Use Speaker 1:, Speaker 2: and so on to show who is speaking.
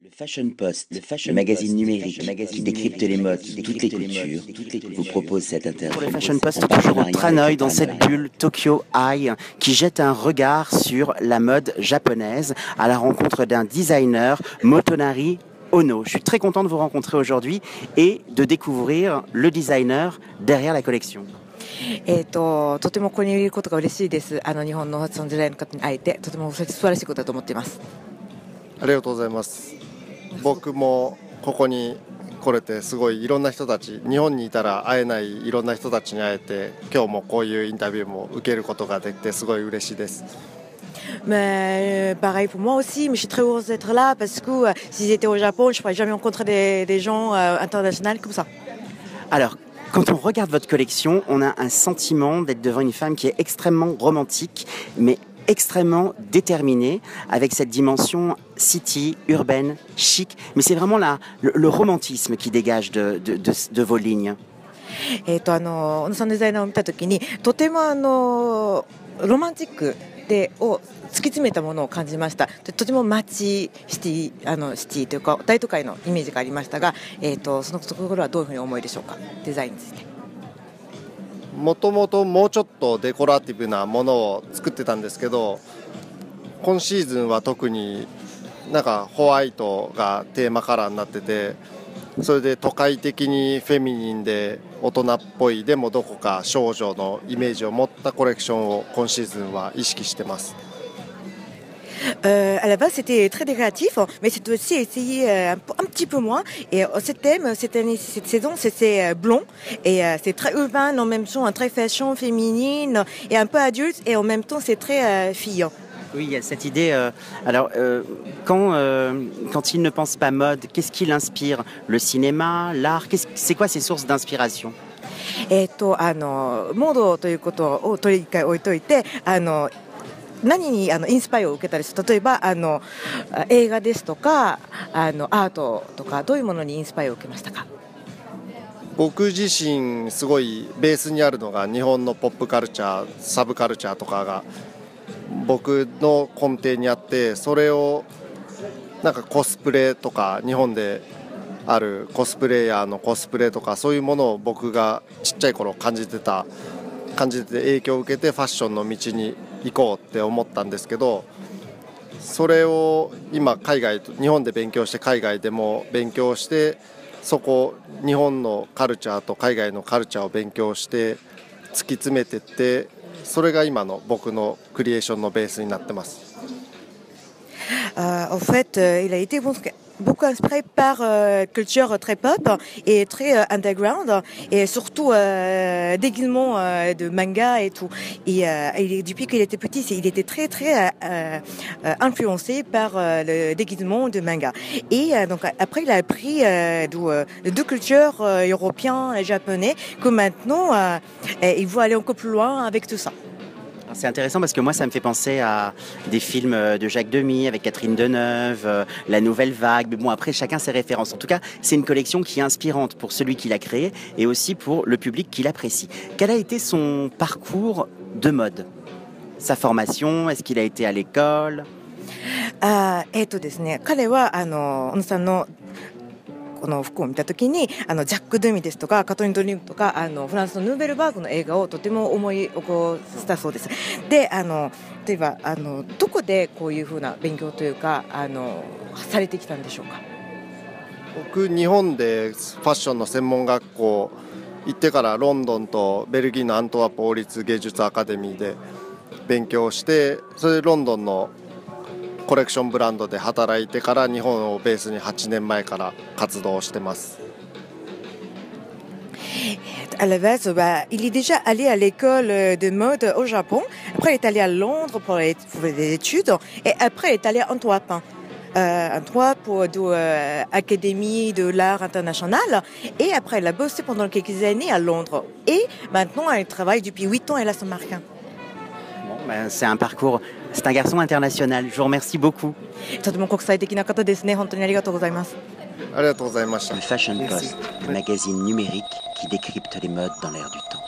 Speaker 1: Le Fashion Post, le, fashion magazine numérique qui décrypte les modes, toutes les cultures, vous propose cette interview.
Speaker 2: Pour le Fashion Post, toujours au Tranoï dans cette bulle Tokyo Eye qui jette un regard sur la mode japonaise à la rencontre d'un designer, Motonari Ono. Je suis très content de vous rencontrer aujourd'hui et de découvrir le designer derrière la collection.
Speaker 3: えー、ととてもここにいることが嬉しいですあの日本のファッションデザインの方に会えてとても素晴らしいことだと思っています
Speaker 4: ありがとうございます 僕もここに来れてすごいいろんな人たち日本にいたら会えないいろんな人たちに会えて今日もこういうインタビューも受けることができてすごい嬉しいです
Speaker 3: Mais euh, pareil pour moi aussi, mais je suis très heureuse d'être là parce que euh, si j'étais au Japon, je ne pourrais jamais rencontrer des, des gens euh, internationaux comme ça.
Speaker 2: Alors, quand on regarde votre collection, on a un sentiment d'être devant une femme qui est extrêmement romantique, mais extrêmement déterminée, avec cette dimension city, urbaine, chic. Mais c'est vraiment là le, le romantisme qui dégage de, de, de, de vos lignes.
Speaker 3: えっ、とあの小野さんのデザイナーを見た時にとてもあのロマンチックでを突き詰めたものを感じましたでとても街シティあのシティというか大都会のイメージがありましたが、えー、とそのところはどういうふうにお思いでしょうかデザインについて。
Speaker 4: もともともうちょっとデコラティブなものを作ってたんですけど今シーズンは特になんかホワイトがテーマカラーになっててそれで都会的にフェミニンで大人っぽいでもどこか少女のイメージを持ったコレクションを今シーズンは意識してます。
Speaker 3: Euh, à la base, c'était très décréatif, mais c'est aussi essayé euh, un, un, petit peu moins. Et euh, ce thème, cette année, cette saison, c'était euh, blond. Et euh, c'est très urbain, en même temps, très fashion, féminine, et un peu adulte, et en même temps, c'est très euh, fille.
Speaker 2: Oui, il y a cette idée. euh, alors, euh, quand, euh, quand il ne pense pas mode, qu'est-ce qui l'inspire Le cinéma, l'art qu'est-ce- C'est quoi ses sources d'inspiration
Speaker 3: えっ、と、あの、モードということを取り一回置いといて、あの、 何にあのインスパイを受けたりする例えばあの映画ですとかあのアートとかどういうものにインスパイを受けましたか？
Speaker 4: 僕自身すごいベースにあるのが日本のポップカルチャーサブカルチャーとかが僕の根底にあってそれをなんかコスプレとか日本であるコスプレイヤーのコスプレとかそういうものを僕がちっちゃい頃感じてた感じて影響を受けてファッションの道に行こうって思ったんですけどそれを今海外日本で勉強して海外でも勉強してそこ日本のカルチャーと海外のカルチャーを勉強して突き詰めてってそれが今の僕のクリエーションのベースになってます。
Speaker 3: Uh, En fait, euh, il a été beaucoup- inspiré par euh, culture très pop et très euh, underground et surtout euh, déguisements euh, de manga et tout. Et, euh, est- depuis qu'il était petit, il était très très euh, influencé par le déguisement de manga. Et donc après, il a appris de, de deux cultures européennes et japonais que maintenant, il veut aller encore plus loin avec tout ça.
Speaker 2: Alors, C'est intéressant parce que moi, ça me fait penser à des films euh, de Jacques Demy avec Catherine Deneuve, euh, La Nouvelle Vague. Mais bon, après, chacun ses références. En tout cas, c'est une collection qui est inspirante pour celui qui l'a créée et aussi pour le public qui l'apprécie. Quel a été son parcours de mode Sa formation Est-ce qu'il a été à l'école
Speaker 3: あーえっ、とですね彼はあの小野さんの この服を見たときにあのジャック・ドゥミですとかカトリン・ドリームとかあのフランスのヌーベルバーグの映画をとても思い起こしたそうです。であの例えばあのどこでこういうふうな勉強というかあのされてきたんでしょうか？
Speaker 4: 僕日本でファッションの専門学校行ってからロンドンとベルギーのアントワープ王立芸術アカデミーで勉強してそれでロンドンのコレクションブランドで働いてから日本をベースに8年前から活動してます。
Speaker 3: À la base, bah, il est déjà allé à l'école de mode au Japon. Après, il est allé à Londres pour les, pour les études. Et après, il est allé à Antwerp. Euh, Antwerp pour de euh, Académie de l'art international. Et après, il a bossé pendant quelques années à Londres. Et maintenant, il travaille depuis 8 ans à la Saint-Martin.
Speaker 2: Bon, ben, C'est un parcours, c'est un garçon international. Je vous remercie beaucoup.
Speaker 1: Le Fashion Post, le magazine numérique qui décrypte les modes dans l'air du temps.